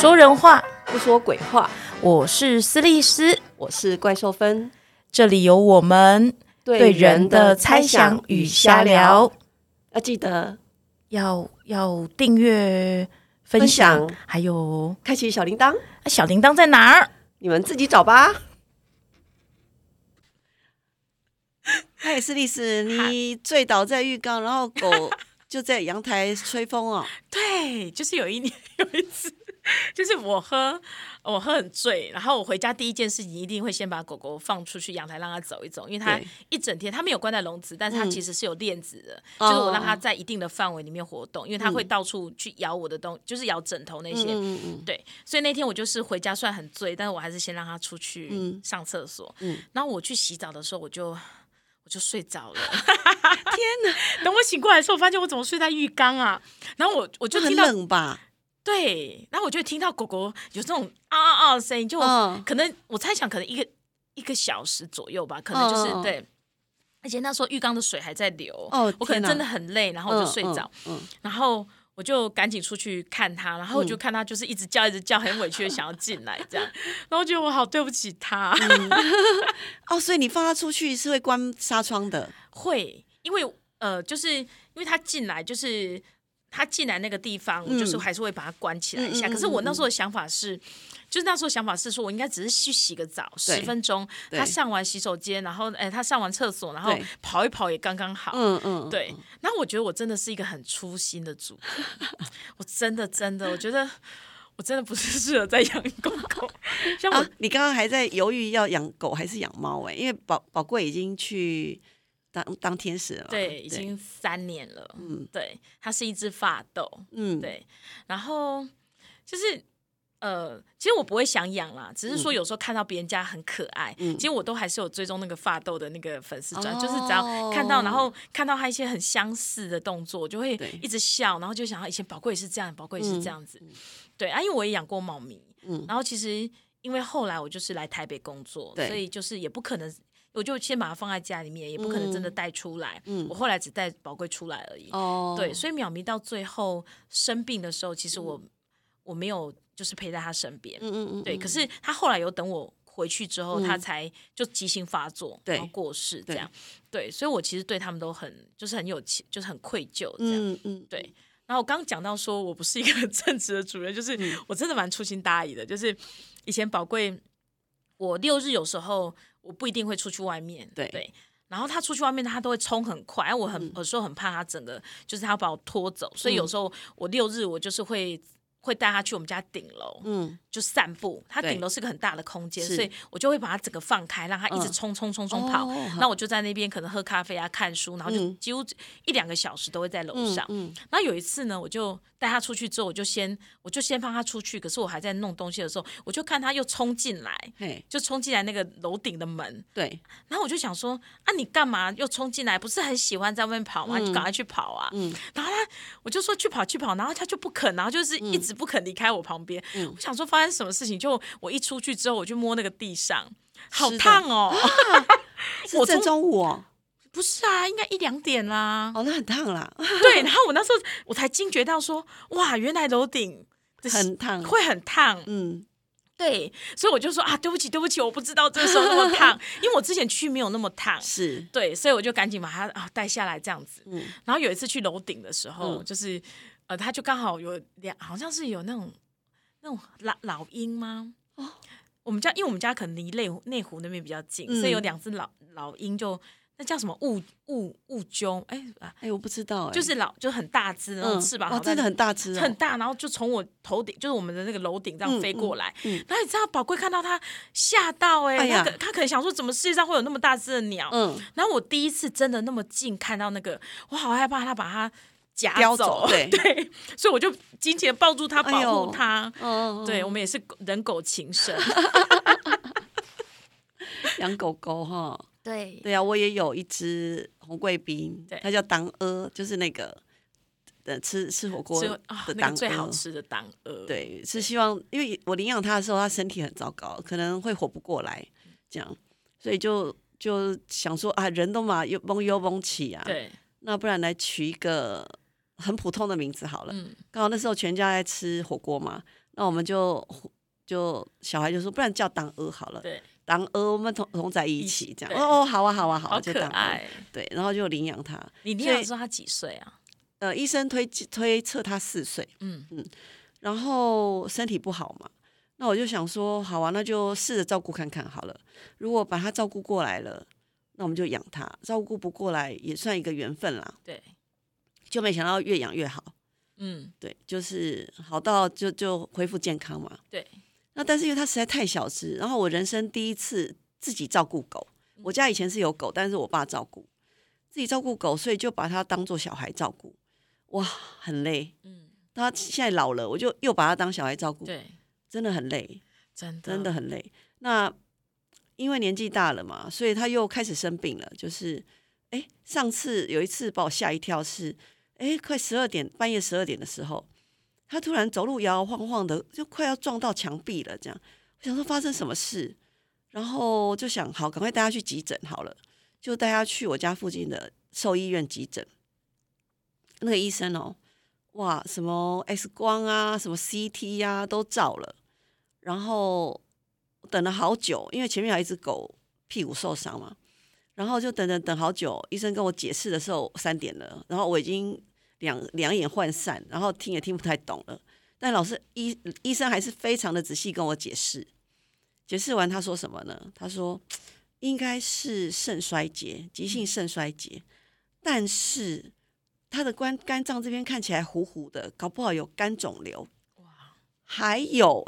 说人话，不说鬼话。我是斯利斯，我是怪兽芬，这里有我们对人的猜想与瞎聊。要记得要要订阅、分享，还有开启小铃铛。小铃铛在哪儿？你们自己找吧。嗨，斯利斯，你醉倒在浴缸，然后狗就在阳台吹风哦。对，就是有一年有一次。就是我喝，我喝很醉，然后我回家第一件事情一定会先把狗狗放出去阳台让它走一走，因为它一整天它没有关在笼子，但是它其实是有链子的，就是我让它在一定的范围里面活动，因为它会到处去咬我的东，就是咬枕头那些，对，所以那天我就是回家算很醉，但是我还是先让它出去上厕所，然后我去洗澡的时候我就我就睡着了，天哪！等我醒过来的时候，我发现我怎么睡在浴缸啊？然后我我就听到冷吧。对，然后我就听到狗狗有这种啊啊啊的声音，就可能我猜想可能一个一个小时左右吧，可能就是对，而且那时候浴缸的水还在流，哦，我可能真的很累，然后我就睡着，嗯，然后我就赶紧出去看它，然后我就看它就是一直叫一直叫，很委屈的想要进来这样，然后觉得我好对不起它，哦，所以你放它出去是会关纱窗的，会，因为呃，就是因为它进来就是。他进来那个地方，就是还是会把它关起来一下。可是我那时候的想法是，就是那时候想法是说，我应该只是去洗个澡，十分钟。他上完洗手间，然后哎，他上完厕所，然后跑一跑也刚刚好。嗯嗯，对。那我觉得我真的是一个很粗心的主，我真的真的，我觉得我真的不是适合在养狗狗。像我，你刚刚还在犹豫要养狗还是养猫哎？因为宝宝贵已经去。当当天使了，对，已经三年了。嗯，对，它是一只发豆。嗯，对。然后就是，呃，其实我不会想养啦，只是说有时候看到别人家很可爱，其实我都还是有追踪那个发豆的那个粉丝专，就是只要看到，然后看到他一些很相似的动作，就会一直笑，然后就想到以前宝贵是这样，宝贵是这样子。对啊，因为我也养过猫咪。嗯，然后其实因为后来我就是来台北工作，所以就是也不可能。我就先把它放在家里面，也不可能真的带出来。嗯，我后来只带宝贵出来而已。哦，对，所以淼咪到最后生病的时候，其实我我没有就是陪在他身边。嗯嗯嗯。对，可是他后来有等我回去之后，他才就急性发作，然后过世这样。对，所以我其实对他们都很就是很有情，就是很愧疚这样。嗯嗯。对，然后我刚刚讲到说我不是一个很 正直的主人，就是我真的蛮粗心大意的，就是以前宝贵，我六日有时候。我不一定会出去外面，对，然后他出去外面，他都会冲很快，我很有时候很怕他整个就是他把我拖走，所以有时候我六日我就是会。会带他去我们家顶楼，嗯，就散步。他顶楼是个很大的空间，所以我就会把他整个放开，让他一直冲冲冲冲跑。那我就在那边可能喝咖啡啊、看书，然后就几乎一两个小时都会在楼上。然后有一次呢，我就带他出去之后，我就先我就先放他出去，可是我还在弄东西的时候，我就看他又冲进来，就冲进来那个楼顶的门。对，然后我就想说啊，你干嘛又冲进来？不是很喜欢在外面跑吗？你赶快去跑啊！然后他我就说去跑去跑，然后他就不肯，然后就是一直。不肯离开我旁边，我想说发生什么事情，就我一出去之后，我就摸那个地上，好烫哦！我正中午哦，不是啊，应该一两点啦。哦，那很烫啦。对，然后我那时候我才惊觉到说，哇，原来楼顶很烫，会很烫。嗯，对，所以我就说啊，对不起，对不起，我不知道这个时候那么烫，因为我之前去没有那么烫。是对，所以我就赶紧把它啊带下来这样子。嗯，然后有一次去楼顶的时候，就是。呃，他就刚好有两，好像是有那种那种老老鹰吗？哦，我们家因为我们家可能离内内湖那边比较近，所以有两只老老鹰，就那叫什么雾雾雾鸠？哎哎，我不知道，就是老就很大只，那种翅膀哇，真的很大只，很大，然后就从我头顶，就是我们的那个楼顶这样飞过来。然后你知道宝贵看到它吓到哎，他可他可能想说，怎么世界上会有那么大只的鸟？嗯，然后我第一次真的那么近看到那个，我好害怕，他把它。夹走，对 对，所以我就紧紧的抱住它，保护它。嗯，对，我们也是人狗情深 养狗狗哈。对对啊，我也有一只红贵宾，它叫当鹅，就是那个的吃吃火锅的当最好吃的当鹅。对，是希望，因为我领养它的时候，它身体很糟糕，可能会活不过来，这样，所以就就想说啊，人都嘛又崩又崩起啊，对，那不然来取一个。很普通的名字好了，刚好那时候全家在吃火锅嘛，那我们就就小孩就说，不然叫当鹅好了。对，当鹅我们同同在一起这样。哦哦，好啊好啊好啊，好就当爱。对，然后就领养他。你领养的时候他几岁啊？呃，医生推推测他四岁，嗯然后身体不好嘛，那我就想说，好啊，那就试着照顾看看好了。如果把他照顾过来了，那我们就养他；照顾不过来，也算一个缘分啦。对，就没想到越养越好，嗯对，就是好到就就恢复健康嘛。对，那但是因为它实在太小只，然后我人生第一次自己照顾狗。我家以前是有狗，但是我爸照顾，自己照顾狗，所以就把它当做小孩照顾。哇，很累。嗯，他现在老了，我就又把它当小孩照顾，对，真的很累，真的真的很累。那因为年纪大了嘛，所以他又开始生病了。就是，哎，上次有一次把我吓一跳是，哎，快十二点，半夜十二点的时候，他突然走路摇摇晃晃的，就快要撞到墙壁了。这样，我想说发生什么事，然后就想好，赶快带他去急诊好了，就带他去我家附近的兽医院急诊。那个医生哦，哇，什么 X 光啊，什么 CT 呀、都照了，然后等了好久，因为前面有一只狗屁股受伤嘛，然后就等等等好久，医生跟我解释的时候三点了，然后我已经两两眼涣散，然后听也听不太懂了，但老师医医生还是非常的仔细跟我解释，解释完他说什么呢？他说应该是肾衰竭，急性肾衰竭，但是他的肝肝脏这边看起来糊糊的，搞不好有肝肿瘤。哇，还有，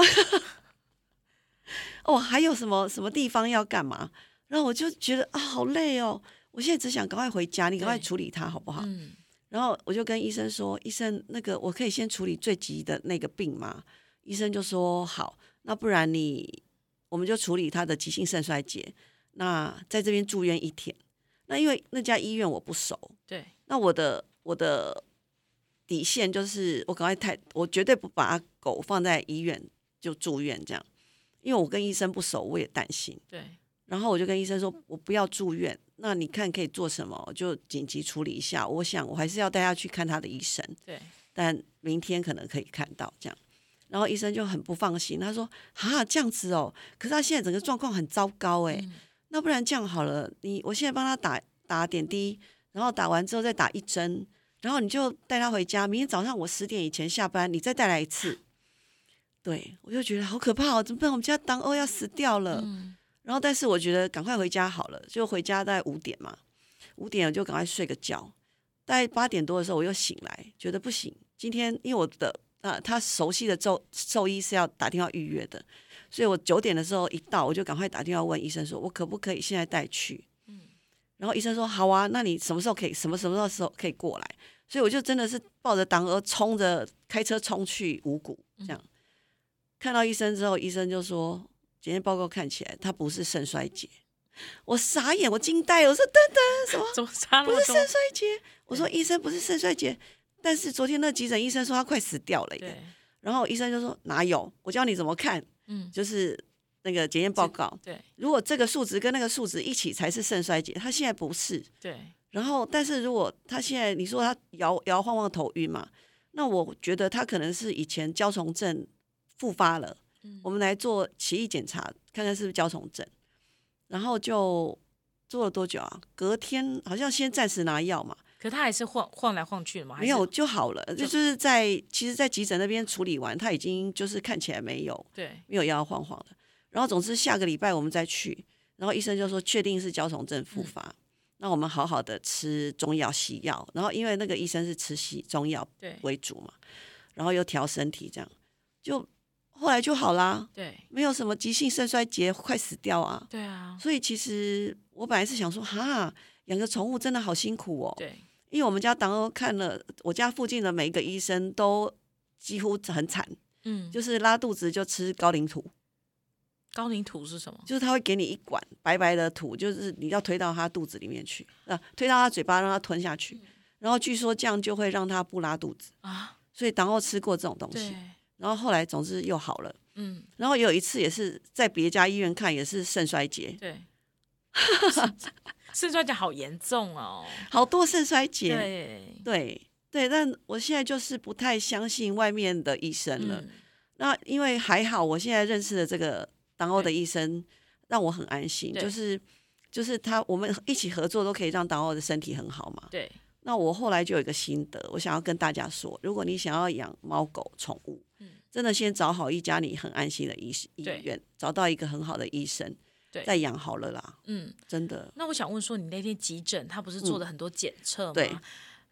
哦，还有什么什么地方要干嘛？然后我就觉得啊，好累哦！我现在只想赶快回家，你赶快处理它好不好？嗯然后我就跟医生说：“医生，那个我可以先处理最急的那个病吗？”医生就说：“好，那不然你我们就处理他的急性肾衰竭。那在这边住院一天。那因为那家医院我不熟，对，那我的我的底线就是，我赶快太，我绝对不把狗放在医院就住院这样，因为我跟医生不熟，我也担心。对，然后我就跟医生说，我不要住院，那你看可以做什么，就紧急处理一下。我想我还是要带他去看他的医生，对，但明天可能可以看到这样。然后医生就很不放心，他说：“哈，这样子哦，可是他现在整个状况很糟糕哎，嗯那不然这样好了，你我现在帮他打打点滴，然后打完之后再打一针，然后你就带他回家。明天早上我十点以前下班，你再带来一次。对我就觉得好可怕哦，怎么办？我们家当欧要死掉了。嗯然后，但是我觉得赶快回家好了，就回家大概五点嘛，五点我就赶快睡个觉。大概八点多的时候我又醒来，觉得不行，今天因为我的呃他熟悉的兽兽医是要打电话预约的，所以我九点的时候一到，我就赶快打电话问医生说，我可不可以现在带去？然后医生说好啊，那你什么时候可以？什么什么时候可以过来？所以我就真的是抱着党鹅冲着开车冲去五谷，这样、看到医生之后，医生就说检验报告看起来他不是肾衰竭，我傻眼，我惊呆了，我说等等什么？怎么差么不是肾？衰竭？我说医生不是肾衰竭，但是昨天那急诊医生说他快死掉了耶。对，然后医生就说哪有？我教你怎么看，嗯，就是那个检验报告。对如果这个数值跟那个数值一起才是肾衰竭，他现在不是。对，然后，但是如果他现在你说他摇摇晃晃头晕嘛，那我觉得他可能是以前焦虫症复发了。嗯我们来做奇异检查，看看是不是焦虫症。然后就做了多久啊？隔天好像先暂时拿药嘛，可他还是晃晃来晃去的嘛？没有，就好了。就就是在其实，在急诊那边处理完，他已经就是看起来没有对，没有摇摇晃晃的。然后总之下个礼拜我们再去，然后医生就说确定是焦虫症复发，那我们好好的吃中药西药。然后因为那个医生是吃西中药对，为主嘛，然后又调身体，这样就后来就好啦，对，没有什么急性肾衰竭快死掉啊。对啊，所以其实我本来是想说，哈，养个宠物真的好辛苦哦。对，因为我们家党欧看了我家附近的每一个医生都几乎很惨，嗯，就是拉肚子就吃高岭土，高岭土是什么？就是他会给你一管白白的土，就是你要推到他肚子里面去，啊，推到他嘴巴让他吞下去，然后据说这样就会让他不拉肚子，啊，所以党欧吃过这种东西，，然后后来总之又好了，嗯，然后有一次也是在别家医院看，也是肾衰竭，对，肾衰竭好严重哦。好多肾衰竭，对，对对，但我现在就是不太相信外面的医生了。嗯，那因为还好，我现在认识的这个党欧的医生让我很安心，就是就是他我们一起合作都可以让党欧的身体很好嘛。对。那我后来就有一个心得，我想要跟大家说，如果你想要养猫狗宠物，嗯，真的先找好一家你很安心的医医院，找到一个很好的医生，对，再养好了啦。嗯，真的。那我想问说，你那天急诊他不是做了很多检测吗？对，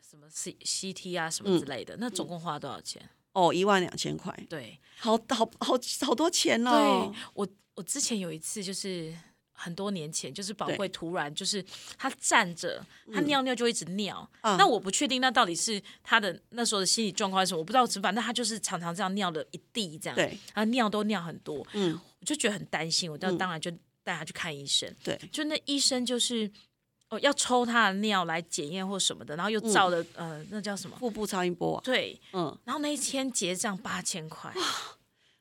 什么 C C T 啊什么之类的，那总共花了多少钱？哦，一万两千块。对，好好好好多钱哦。对，我我之前有一次就是。很多年前，就是宝贵突然就是他站着，他尿尿就一直尿。那我不确定那到底是他的那时候的心理状况是什么，我不知道。反正他就是常常这样尿了一地这样，对，他尿都尿很多。嗯，我就觉得很担心，我当当然就带他去看医生。对，就那医生就是哦要抽他的尿来检验或什么的，然后又照了呃那叫什么腹部超音波。对，嗯，然后那一天结账八千块。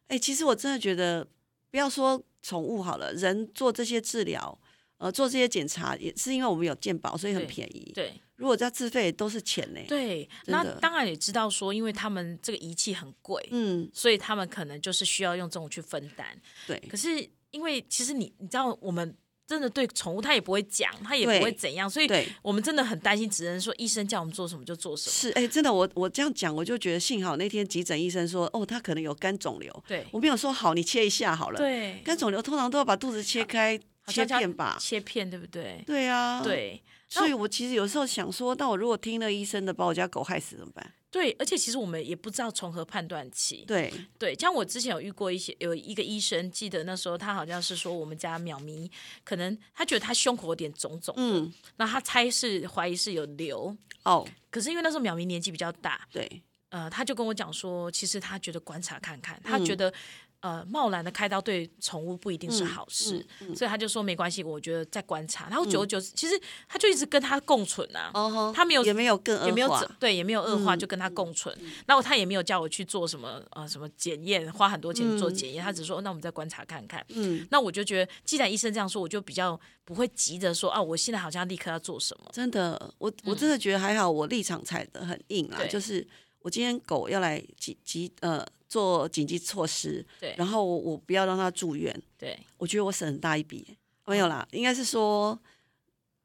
哎，其实我真的觉得不要说。宠物好了，人做这些治疗，呃，做这些检查也是因为我们有健保，所以很便宜。对，如果在自费都是钱呢。对，那当然也知道说，因为他们这个仪器很贵，嗯，所以他们可能就是需要用这种去分担。对，可是因为其实你你知道我们。真的对宠物，他也不会讲，他也不会怎样，所以我们真的很担心，只能说医生叫我们做什么就做什么。是，哎，真的，我我这样讲，我就觉得幸好那天急诊医生说，哦，他可能有肝肿瘤。对，我没有说好，你切一下好了。对，肝肿瘤通常都要把肚子切开切片吧？切片对不对？对啊，对。所以我其实有时候想说，那我如果听了医生的，把我家狗害死怎么办？对，而且其实我们也不知道从何判断起。对对，像我之前有遇过一些，有一个医生，记得那时候他好像是说我们家淼咪，可能他觉得他胸口有点肿肿，嗯，那他猜是怀疑是有瘤哦。可是因为那时候淼咪年纪比较大，对，呃，他就跟我讲说，其实他觉得观察看看，他觉得。呃，贸然的开刀对宠物不一定是好事，所以他就说没关系，我觉得在观察。然后久而久之，其实他就一直跟他共存啊，他没有也没有更也没有对也没有恶化，就跟他共存。然后他也没有叫我去做什么呃什么检验，花很多钱做检验，他只说那我们再观察看看。嗯，那我就觉得，既然医生这样说，我就比较不会急着说啊，我现在好像立刻要做什么。真的，我我真的觉得还好，我立场踩得很硬啊，就是我今天狗要来急急呃。做紧急措施，对，然后我不要让他住院，对，我觉得我省很大一笔，没有啦，应该是说，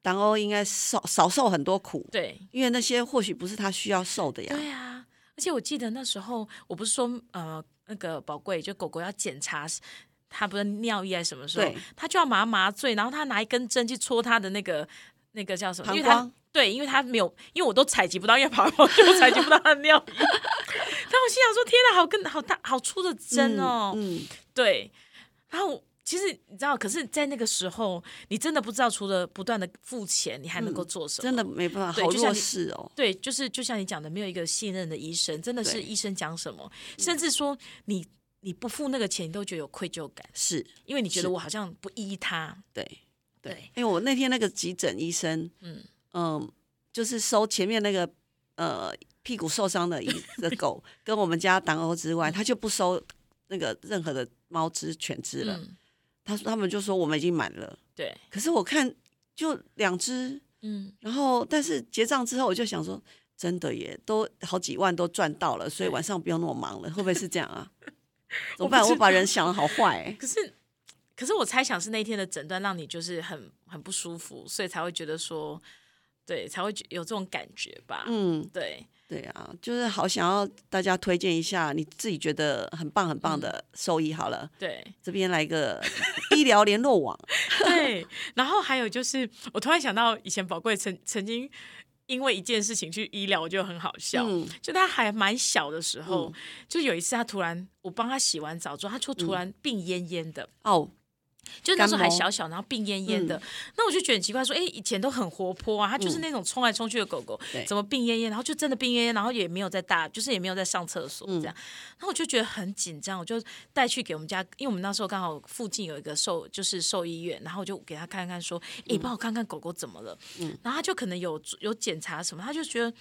党欧应该少少受很多苦，对，因为那些或许不是他需要受的呀，对啊，而且我记得那时候我不是说呃那个宝贵就狗狗要检查，他不是尿液还是什么时候，他就要麻麻醉，然后他拿一根针去戳他的那个那个叫什么？膀胱。对，因为他没有，因为我都采集不到，因为跑来跑去我采集不到他的尿液。但我心想说：“天哪，好跟好大好粗的针哦。”嗯，对。然后其实你知道，可是，在那个时候，你真的不知道，除了不断的付钱，你还能够做什么？真的没办法，好弱势哦。对，就是就像你讲的，没有一个信任的医生，真的是医生讲什么，甚至说你你不付那个钱，你都觉得有愧疚感，是因为你觉得我好像不依他。对对，因为我那天那个急诊医生，嗯。嗯，就是收前面那个呃屁股受伤的一只狗，跟我们家党欧之外，他就不收那个任何的猫只、犬只了。他说他们就说我们已经满了。对。可是我看就两只，嗯，然后但是结账之后，我就想说，真的耶，都好几万都赚到了，所以晚上不用那么忙了，会不会是这样啊？怎么办？我把人想的好坏。可是可是我猜想是那天的诊断让你就是很很不舒服，所以才会觉得说。对，才会有这种感觉吧。嗯，对，对啊，就是好想要大家推荐一下你自己觉得很棒很棒的兽医。好了，对，这边来个医疗联络网。对，然后还有就是，我突然想到以前宝贵曾曾经因为一件事情去医疗，我觉得很好笑。就他还蛮小的时候，就有一次他突然我帮他洗完澡之后，他就突然病恹恹的哦。就那时候还小小，然后病恹恹的，那我就觉得很奇怪，说，哎，以前都很活泼啊，它就是那种冲来冲去的狗狗，怎么病恹恹？然后就真的病恹恹，然后也没有在大，就是也没有在上厕所这样，然后我就觉得很紧张，我就带去给我们家，因为我们那时候刚好附近有一个兽，就是兽医院，然后我就给他看看，说，哎，帮我看看狗狗怎么了，嗯，然后他就可能有有检查什么，他就觉得。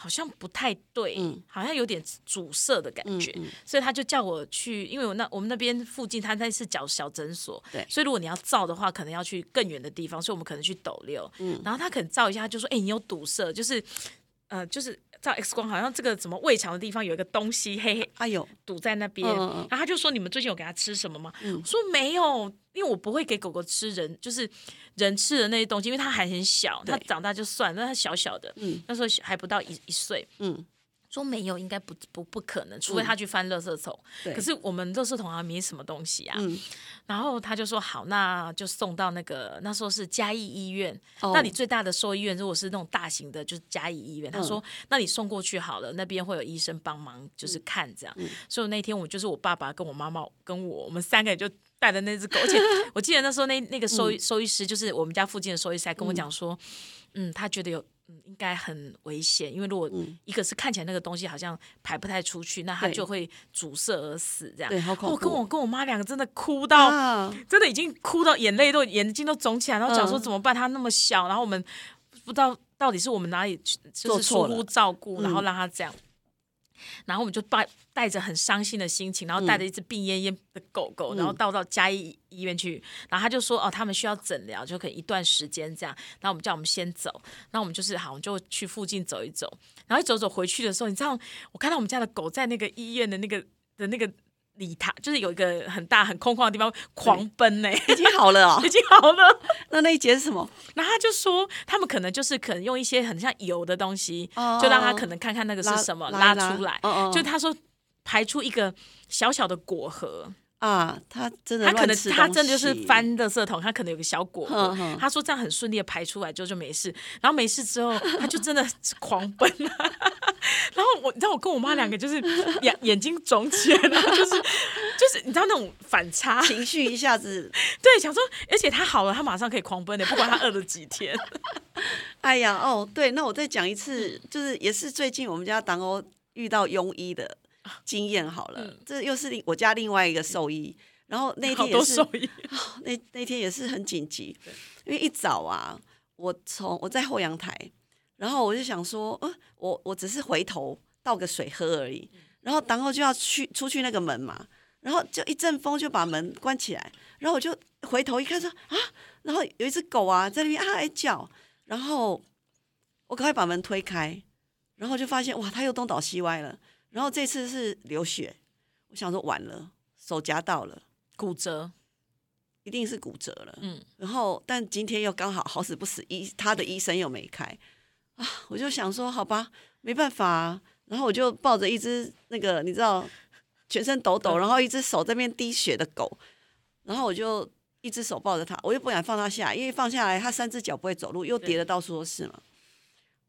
好像不太对，好像有点阻塞的感觉，所以他就叫我去，因为我那我们那边附近他那是小小诊所，对，所以如果你要照的话，可能要去更远的地方，所以我们可能去斗六，嗯，然后他可能照一下，他就说，哎，你有堵塞，就是，呃，就是照 X 光，好像这个什么胃肠的地方有一个东西黑黑，哎呦堵在那边。然后他就说：“你们最近有给他吃什么吗？”我说：“没有，因为我不会给狗狗吃人，就是人吃的那些东西，因为它还很小，它长大就算，那它小小的，那时候还不到一一岁。”嗯。说没有，应该不不不可能，除非他去翻垃圾桶。可是我们垃圾桶好像没什么东西啊。然后他就说好，那就送到那个那时候是嘉义医院。那你最大的兽医院，如果是那种大型的，就是嘉义医院。他说，那你送过去好了，那边会有医生帮忙，就是看这样。所以那天我就是我爸爸跟我妈妈跟我，我们三个人就带着那只狗。而且我记得那时候那那个兽兽医师，就是我们家附近的收医师，还跟我讲说，嗯，他觉得有。应该很危险，因为如果一个是看起来那个东西好像排不太出去，那它就会阻塞而死。这样，对，好恐怖。我跟我跟我妈两个真的哭到，真的已经哭到眼泪都眼睛都肿起来，然后想说怎么办？它那么小，然后我们不知道到底是我们哪里就是疏忽照顾，然后让它这样。然后我们就带带着很伤心的心情，然后带着一只病恹恹的狗狗，然后到到嘉义医院去。然后他就说：“哦，他们需要诊疗，就可以一段时间这样。”然后我们叫我们先走。然后我们就是好，我们就去附近走一走。然后一走走回去的时候，你知道，我看到我们家的狗在那个医院的那个的那个。礼堂就是有一个很大很空旷的地方，狂奔呢，已经好了哦，已经好了。那那一节是什么？然后他就说，他们可能就是可能用一些很像油的东西，就让他可能看看那个是什么拉出来。就他说排出一个小小的果核。啊，他真的，他可能他真的就是翻的色桶，他可能有个小果核。他说这样很顺利的排出来之后就没事，然后没事之后他就真的狂奔了。然后我，你知道我跟我妈两个就是 眼眼睛肿起来了，就是就是你知道那种反差，情绪一下子 对，想说，而且他好了，他马上可以狂奔的，不管他饿了几天。哎呀，哦，对，那我再讲一次，就是也是最近我们家党欧遇到庸医的。经验好了，这又是我家另外一个兽医，然后那天也是，那那天也是很紧急，因为一早啊，我从我在后阳台，然后我就想说，嗯，我我只是回头倒个水喝而已，然后然后就要去出去那个门嘛，然后就一阵风就把门关起来，然后我就回头一看说啊，然后有一只狗啊在那边啊在叫，然后我赶快把门推开，然后就发现哇，它又东倒西歪了。然后这次是流血，我想说完了，手夹到了，骨折，一定是骨折了。嗯，然后但今天又刚好好死不死，医他的医生又没开啊，我就想说好吧，没办法，然后我就抱着一只那个你知道全身抖抖，然后一只手在边滴血的狗，然后我就一只手抱着它，我又不敢放它下，因为放下来它三只脚不会走路，又跌的到处都是嘛。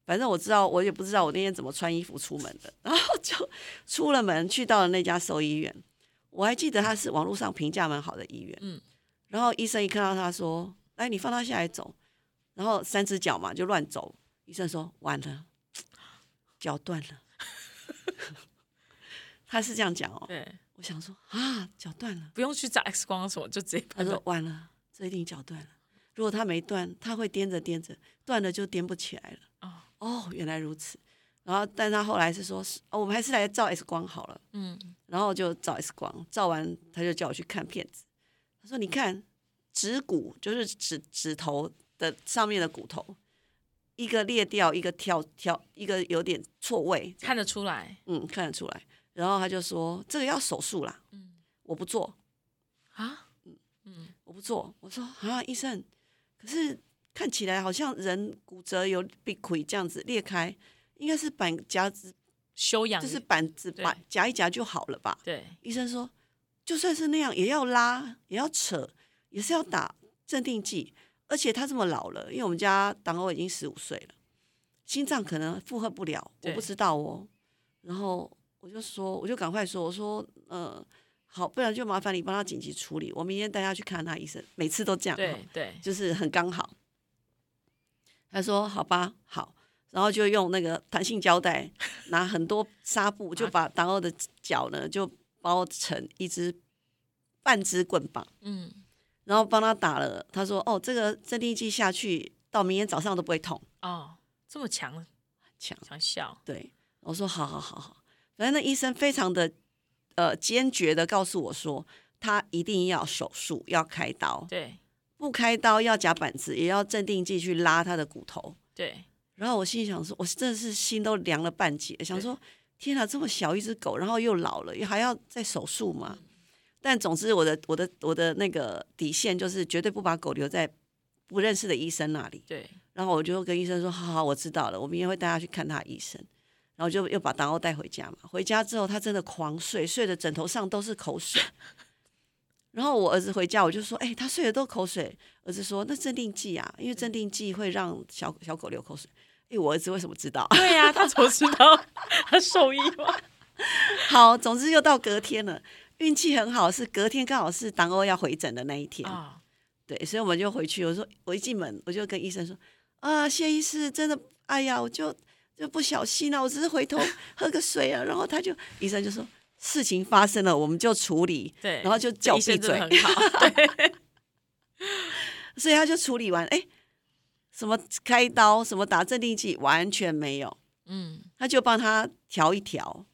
反正我知道，我也不知道我那天怎么穿衣服出门的，然后就出了门，去到了那家兽医院。我还记得他是网络上评价蛮好的医院。嗯。然后医生一看到他说：“哎，你放他下来走。”然后三只脚嘛就乱走。医生说：“完了，脚断了。”他是这样讲哦。对。我想说啊，脚断了，不用去照 X 光什么，就直接。他说：“完了，这一定脚断了。如果他没断，他会颠着颠着，断了就颠不起来了。”哦，原来如此。然后，但他后来是说，哦，我们还是来照 X 光好了。嗯。然后就照 X 光，照完他就叫我去看片子。他说：“你看，指骨就是指指头的上面的骨头，一个裂掉，一个跳跳，一个有点错位，看得出来。嗯，看得出来。然后他就说：这个要手术啦。嗯，我不做。啊？嗯嗯，我不做。我说啊，医生，可是。看起来好像人骨折有被溃这样子裂开，应该是板夹子修养，就是板子把夹一夹就好了吧？对，医生说，就算是那样，也要拉，也要扯，也是要打镇定剂。而且他这么老了，因为我们家党欧已经十五岁了，心脏可能负荷不了，我不知道哦。然后我就说，我就赶快说，我说，呃，好，不然就麻烦你帮他紧急处理，我明天带他去看他医生。每次都这样，对对，就是很刚好。他说：“好吧，好。”然后就用那个弹性胶带，拿很多纱布，就把党欧的脚呢就包成一只半只棍棒。嗯，然后帮他打了。他说：“哦，这个镇定剂下去，到明天早上都不会痛。”哦，这么强，强强效。对，我说：“好好好好。”反正那医生非常的呃坚决的告诉我说，他一定要手术，要开刀。对。不开刀要夹板子，也要镇定剂去拉他的骨头。对，然后我心里想说，我真的是心都凉了半截，想说天哪，这么小一只狗，然后又老了，还要再手术吗？但总之，我的我的我的那个底线就是绝对不把狗留在不认识的医生那里。对。然后我就跟医生说：“好好，我知道了，我明天会带他去看他医生。”然后就又把达欧带回家嘛。回家之后，他真的狂睡，睡的枕头上都是口水。然后我儿子回家，我就说：“哎，他睡的都口水。”儿子说：“那镇定剂啊，因为镇定剂会让小小狗流口水。”哎，我儿子为什么知道？对呀，他怎么知道？他兽医吗？好，总之又到隔天了，运气很好，是隔天刚好是党欧要回诊的那一天啊。对，所以我们就回去。我说我一进门，我就跟医生说：“啊，谢医师，真的，哎呀，我就就不小心了，我只是回头喝个水啊。”然后他就医生就说。事情发生了，我们就处理，对，然后就叫闭嘴，很好，对。所以他就处理完，哎，什么开刀，什么打镇定剂，完全没有。嗯，他就帮他调一调，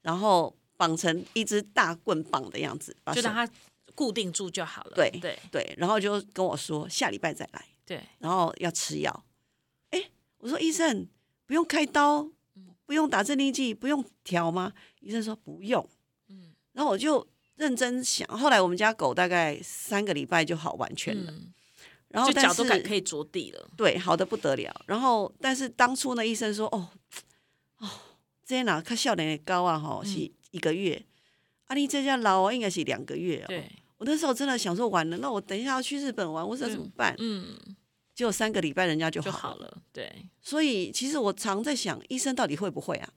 然后绑成一只大棍绑的样子，就让它固定住就好了。对对对，然后就跟我说下礼拜再来。对，然后要吃药。哎，我说医生不用开刀。不用打镇定剂，不用调吗？医生说不用。嗯，然后我就认真想，后来我们家狗大概三个礼拜就好完全了，然后脚都可以着地了，对，好的不得了。然后，但是当初呢，医生说，哦哦，这些哪看笑脸高啊，哈，是一个月。阿丽这家老应该是两个月。对，我那时候真的想说完了，那我等一下要去日本玩，我想怎么办？嗯。就三个礼拜，人家就好了。对，所以其实我常在想，医生到底会不会啊？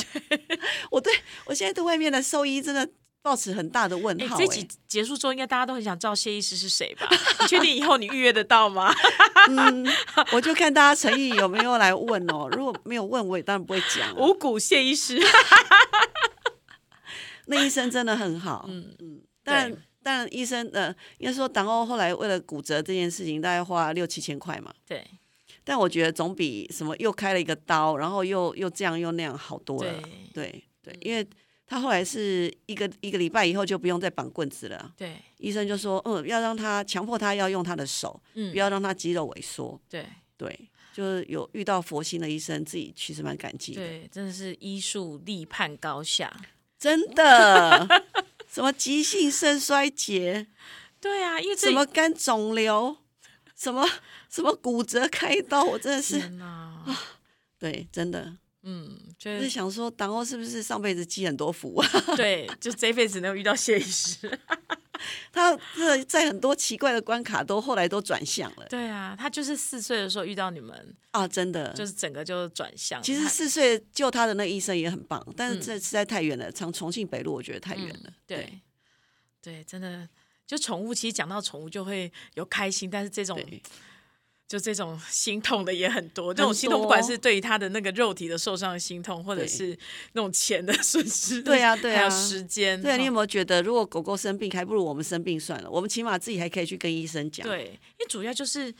我对我现在对外面的兽医真的抱持很大的问号。这集结束之后，应该大家都很想知道谢医师是谁吧？你确定以后你预约得到吗？嗯，我就看大家诚意有没有来问哦。如果没有问，我也当然不会讲。五谷谢医师，那医生真的很好。嗯嗯，但。但医生呃，应该说党欧后来为了骨折这件事情，大概花六七千块嘛。对。但我觉得总比什么又开了一个刀，然后又又这样又那样好多了。对对，因为他后来是一个一个礼拜以后就不用再绑棍子了。对。医生就说，嗯，要让他强迫他要用他的手，嗯，不要让他肌肉萎缩。对对，就是有遇到佛心的医生，自己其实蛮感激的。对，真的是医术立判高下，真的。什么急性肾衰竭？对啊，因为什么肝肿瘤，什么什么骨折开刀，我真的是啊，对，真的，嗯，就是想说，党欧是不是上辈子积很多福啊？对，就这辈子能遇到谢医师。他这在很多奇怪的关卡都后来都转向了。对啊，他就是四岁的时候遇到你们啊，真的就是整个就转向。其实四岁救他的那医生也很棒，但是这实在太远了，从重庆北路我觉得太远了。对，对，真的就宠物，其实讲到宠物就会有开心，但是这种。就这种心痛的也很多，这种心痛不管是对于他的那个肉体的受伤的心痛，或者是那种钱的损失，对啊，对啊，还有时间，对，你有没有觉得，如果狗狗生病，还不如我们生病算了，我们起码自己还可以去跟医生讲。对，因为主要就是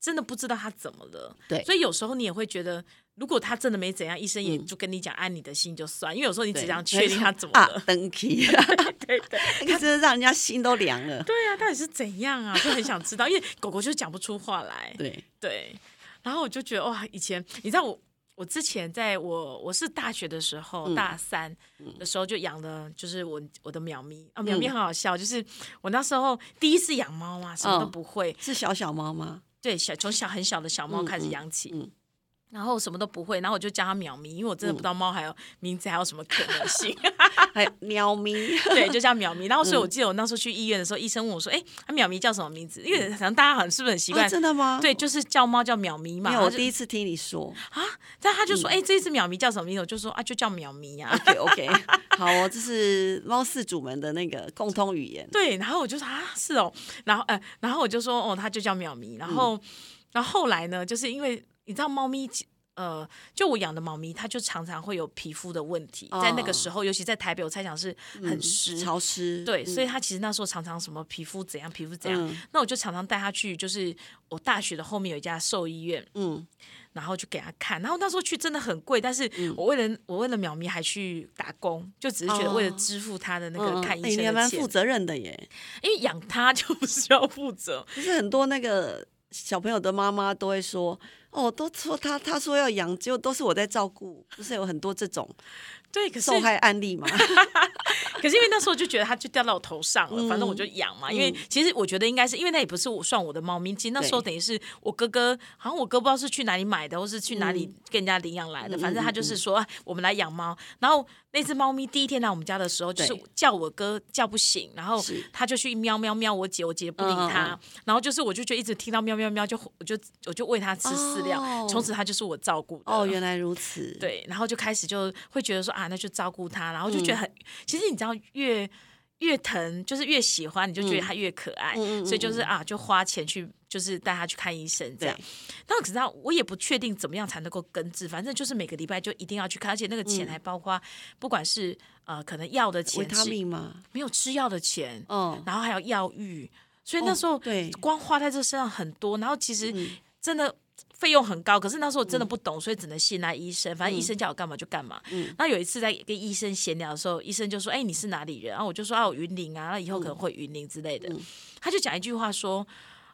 真的不知道他怎么了，对，所以有时候你也会觉得。如果他真的没怎样，医生也就跟你讲，按你的心就算。因为有时候你只想确定他怎么了。登基，对对，他真的让人家心都凉了。对啊，到底是怎样啊？就很想知道，因为狗狗就是讲不出话来。对对，然后我就觉得哇，以前你知道我，我之前在我我是大学的时候，大三的时候就养的，就是我我的苗咪啊，苗咪很好笑，就是我那时候第一次养猫嘛，什么都不会，是小小猫吗？对，小从小很小的小猫开始养起。然后什么都不会，然后我就叫它喵咪，因为我真的不知道猫还有名字还有什么可能性。还有喵咪，对，就叫喵咪。然后所以我记得我那时候去医院的时候，医生问我说：“哎，它淼咪叫什么名字？”因为好像大家好像是不是很习惯？真的吗？对，就是叫猫叫喵咪嘛。没有，我第一次听你说啊。但他就说：“哎，这一只淼咪叫什么名字？”我就说：“啊，就叫喵咪呀。”OK OK，好哦，这是猫饲主们的那个共通语言。对，然后我就说：“啊，是哦。”然后呃，然后我就说：“哦，它就叫喵咪。”然后，然后后来呢，就是因为你知道猫咪。呃，就我养的猫咪，它就常常会有皮肤的问题，在那个时候，尤其在台北，我猜想是很湿、潮湿，对，所以它其实那时候常常什么皮肤怎样，皮肤怎样，那我就常常带它去，就是我大学的后面有一家兽医院，嗯，然后就给它看，然后那时候去真的很贵，但是我为了我为了喵咪还去打工，就只是觉得为了支付它的那个看医生的钱，你蛮负责任的耶，因为养它就不需要负责，其实很多那个。小朋友的妈妈都会说哦，都说他他说要养，就都是我在照顾，不是有很多这种对，受害案例吗？可是因为那时候就觉得它就掉到我头上了，反正我就养嘛。因为其实我觉得应该是因为那也不是我算我的猫咪，其实那时候等于是我哥哥，好像我哥不知道是去哪里买的，或是去哪里跟人家领养来的，反正他就是说我们来养猫。然后那只猫咪第一天来我们家的时候，就是叫我哥叫不醒，然后他就去喵喵喵我姐，我姐不理他，然后就是我就觉得一直听到喵喵喵，就我就我就喂它吃饲料，从此它就是我照顾的。哦，原来如此。对，然后就开始就会觉得说啊，那就照顾它，然后就觉得很，其实你知道越。越疼就是越喜欢，你就觉得它越可爱，所以就是啊，就花钱去，就是带它去看医生这样。但可是我也不确定怎么样才能够根治，反正就是每个礼拜就一定要去看，而且那个钱还包括不管是呃可能药的钱，吃吗？没有吃药的钱，嗯，然后还有药浴，所以那时候对光花在这身上很多，然后其实真的。费用很高，可是那时候我真的不懂，所以只能信赖医生。反正医生叫我干嘛就干嘛。然后有一次在跟医生闲聊的时候，医生就说：“哎，你是哪里人？”然后我就说：“啊，我云林啊，那以后可能会云林之类的。”他就讲一句话说：“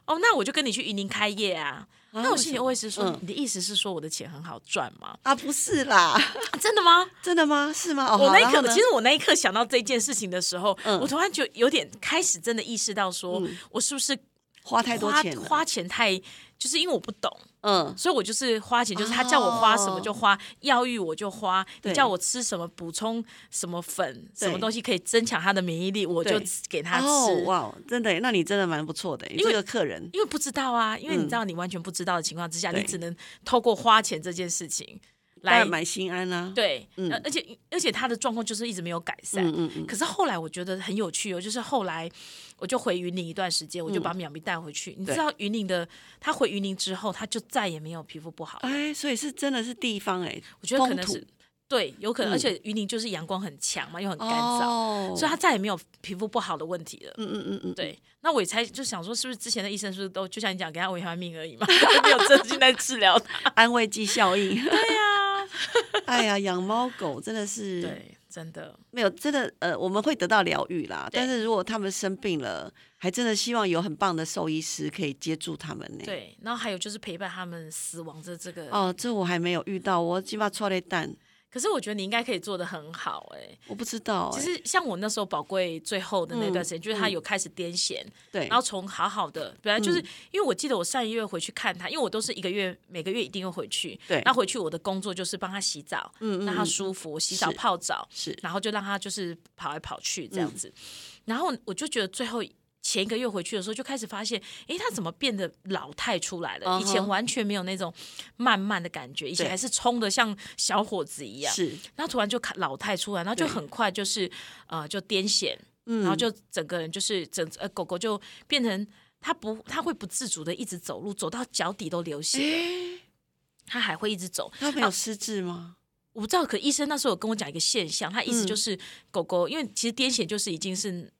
哦，那我就跟你去云林开业啊。”那我心里会是说：“你的意思是说我的钱很好赚吗？”啊，不是啦，真的吗？真的吗？是吗？我那一刻，其实我那一刻想到这件事情的时候，我突然就有点开始真的意识到，说我是不是花太多钱，花钱太。就是因为我不懂，嗯，所以我就是花钱，就是他叫我花什么就花，药浴我就花，你叫我吃什么补充什么粉，什么东西可以增强他的免疫力，我就给他吃。哇，真的，那你真的蛮不错的，因为客人，因为不知道啊，因为你知道你完全不知道的情况之下，你只能透过花钱这件事情。来买心安啊！对，而且而且他的状况就是一直没有改善。嗯嗯嗯。可是后来我觉得很有趣哦，就是后来我就回云林一段时间，我就把淼咪带回去。你知道云林的，他回云林之后，他就再也没有皮肤不好。哎，所以是真的是地方哎，我觉得可能是对，有可能。而且云林就是阳光很强嘛，又很干燥，所以他再也没有皮肤不好的问题了。嗯嗯嗯嗯。对，那我也才就想说，是不是之前的医生是不是都就像你讲，给他维他命而已嘛，没有真心在治疗他，安慰剂效应。对呀。哎呀，养猫狗真的是对，真的没有真的呃，我们会得到疗愈啦。但是如果他们生病了，还真的希望有很棒的兽医师可以接住他们呢。对，然后还有就是陪伴他们死亡的这个哦，这我还没有遇到，我起码错了一蛋。可是我觉得你应该可以做的很好哎，我不知道。其实像我那时候宝贵最后的那段时间，就是他有开始癫痫，对，然后从好好的，本来就是因为我记得我上一月回去看他，因为我都是一个月每个月一定会回去，对，然后回去我的工作就是帮他洗澡，嗯让他舒服，洗澡泡澡是，然后就让他就是跑来跑去这样子，然后我就觉得最后。前一个月回去的时候，就开始发现，哎，他怎么变得老态出来了？以前完全没有那种慢慢的感觉，以前还是冲的像小伙子一样。是，然后突然就老态出来，然后就很快就是呃，就癫痫，然后就整个人就是整呃狗狗就变成它不，它会不自主的一直走路，走到脚底都流血。它还会一直走。它没有失智吗？我不知道。可医生那时候有跟我讲一个现象，他意思就是狗狗，因为其实癫痫就是已经是。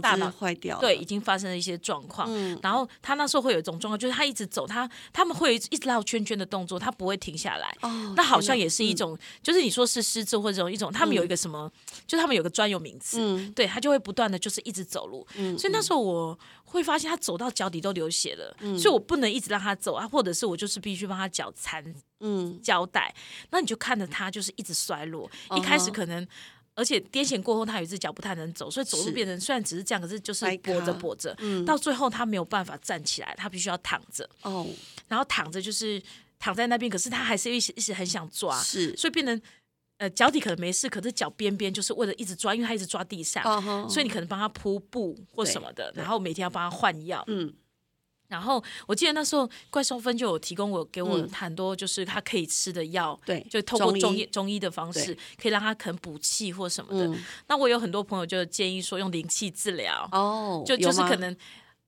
大脑坏掉，对，已经发生了一些状况。嗯，然后他那时候会有一种状况，就是他一直走，他他们会一直绕圈圈的动作，他不会停下来。哦，那好像也是一种，就是你说是失智或者一种，他们有一个什么，就他们有个专有名词。嗯，对他就会不断的就是一直走路。嗯，所以那时候我会发现他走到脚底都流血了。嗯，所以我不能一直让他走啊，或者是我就是必须帮他脚缠嗯胶带。那你就看着他就是一直衰落，一开始可能。而且癫痫过后，他有一只脚不太能走，所以走路变成虽然只是这样，可是就是跛着跛着，到最后他没有办法站起来，他必须要躺着。哦，然后躺着就是躺在那边，可是他还是一直一直很想抓，是，所以变成呃脚底可能没事，可是脚边边就是为了一直抓，因为他一直抓地上，所以你可能帮他铺布或什么的，然后每天要帮他换药。嗯。然后我记得那时候怪兽分就有提供我给我很多，就是他可以吃的药，对，就透过中医中医的方式，可以让他可能补气或什么的。那我有很多朋友就建议说用灵气治疗，哦，就就是可能。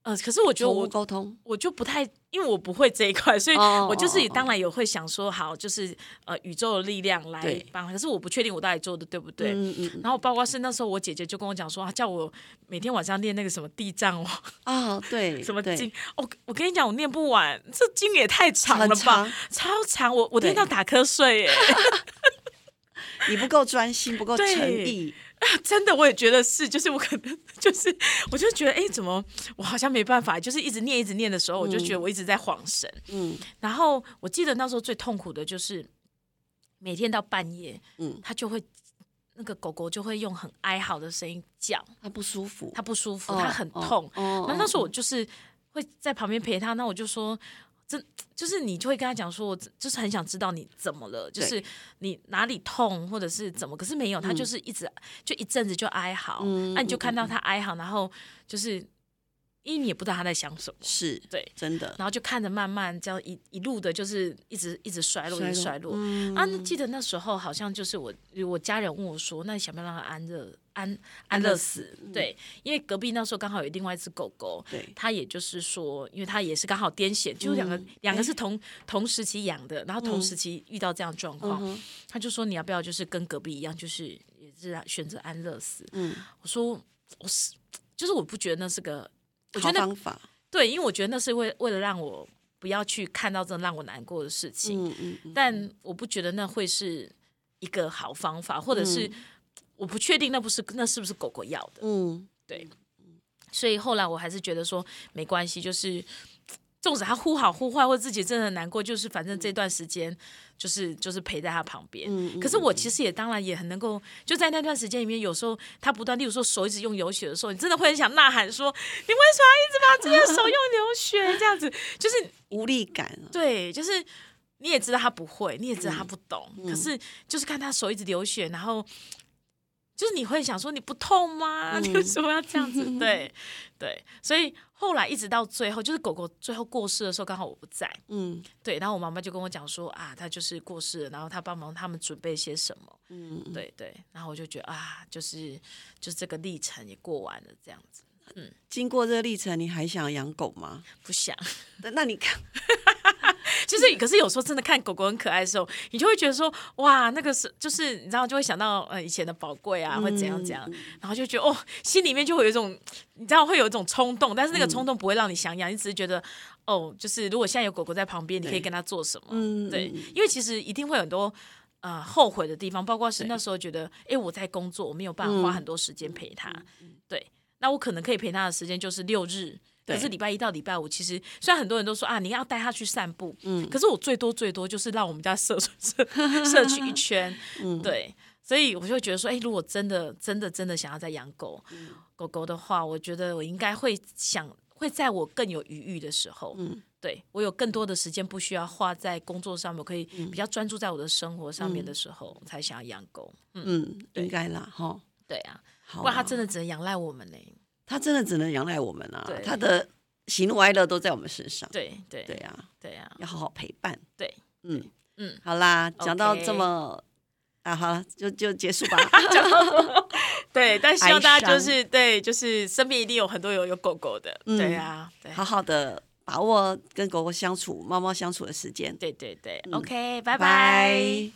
呃，可是我觉得我沟通，我就不太，因为我不会这一块，所以我就是当然也会想说，好，就是呃，宇宙的力量来帮。可是我不确定我到底做的对不对。嗯嗯。然后包括是那时候我姐姐就跟我讲说，叫我每天晚上念那个什么地藏哦。啊，对。什么经？我我跟你讲，我念不完，这经也太长了吧，超长，我我念到打瞌睡耶。你不够专心，不够诚意。真的，我也觉得是，就是我可能 就是，我就觉得，哎，怎么我好像没办法，就是一直念一直念的时候，我就觉得我一直在晃神。嗯，然后我记得那时候最痛苦的就是每天到半夜，嗯，他就会那个狗狗就会用很哀嚎的声音叫，它不舒服，它不舒服，它很痛。那那时候我就是会在旁边陪它，那我就说。这 就是你就会跟他讲说，我就是很想知道你怎么了，就是你哪里痛或者是怎么，可是没有，他就是一直就一阵子就哀嚎，那你就看到他哀嚎，然后就是。因为你也不知道他在想什么，是对，真的。然后就看着慢慢这样一一路的，就是一直一直衰落，一直衰落。啊，记得那时候好像就是我我家人问我说：“那你想不想让他安乐安安乐死？”对，因为隔壁那时候刚好有另外一只狗狗，对，他也就是说，因为他也是刚好癫痫，就两个两个是同同时期养的，然后同时期遇到这样状况，他就说：“你要不要就是跟隔壁一样，就是也是选择安乐死？”嗯，我说我是就是我不觉得那是个。我觉得对，因为我觉得那是为为了让我不要去看到这让我难过的事情。嗯嗯。但我不觉得那会是一个好方法，或者是我不确定那不是那是不是狗狗要的。嗯，对。所以后来我还是觉得说没关系，就是。纵使他忽好忽坏，或自己真的难过，就是反正这段时间就是就是陪在他旁边。可是我其实也当然也很能够，就在那段时间里面，有时候他不断，例如说手一直用流血的时候，你真的会很想呐喊说：“你为什么要一直把这个手用流血？”这样子就是无力感。对，就是你也知道他不会，你也知道他不懂，可是就是看他手一直流血，然后。就是你会想说你不痛吗？你为什么要这样子？对对，所以后来一直到最后，就是狗狗最后过世的时候，刚好我不在。嗯，对，然后我妈妈就跟我讲说啊，他就是过世了，然后他帮忙他们准备些什么。嗯，对对，然后我就觉得啊，就是就是这个历程也过完了这样子。嗯，经过这个历程，你还想养狗吗？不想。那你看。就是，可是有时候真的看狗狗很可爱的时候，你就会觉得说，哇，那个是就是你知道，就会想到呃以前的宝贵啊，或怎样怎样，然后就觉得哦，心里面就会有一种你知道会有一种冲动，但是那个冲动不会让你想养，你只是觉得哦，就是如果现在有狗狗在旁边，你可以跟它做什么？对，因为其实一定会很多呃后悔的地方，包括是那时候觉得，哎，我在工作，我没有办法花很多时间陪它，对，那我可能可以陪它的时间就是六日。可是礼拜一到礼拜五，其实虽然很多人都说啊，你要带他去散步，嗯，可是我最多最多就是让我们家社 社社区一圈，嗯，对，所以我就觉得说，哎，如果真的真的真的想要再养狗狗狗的话，我觉得我应该会想会在我更有余裕的时候，嗯，对。我有更多的时间不需要花在工作上面，我可以比较专注在我的生活上面的时候，才想要养狗，嗯，应该啦，哈，对啊，不然它真的只能仰赖我们呢。他真的只能仰赖我们啊！他的喜怒哀乐都在我们身上。对对对呀，对呀，要好好陪伴。对，嗯嗯，好啦，讲到这么啊，好了，就就结束吧。对，但希望大家就是对，就是身边一定有很多有有狗狗的。对呀，好好的把握跟狗狗相处、猫猫相处的时间。对对对，OK，拜拜。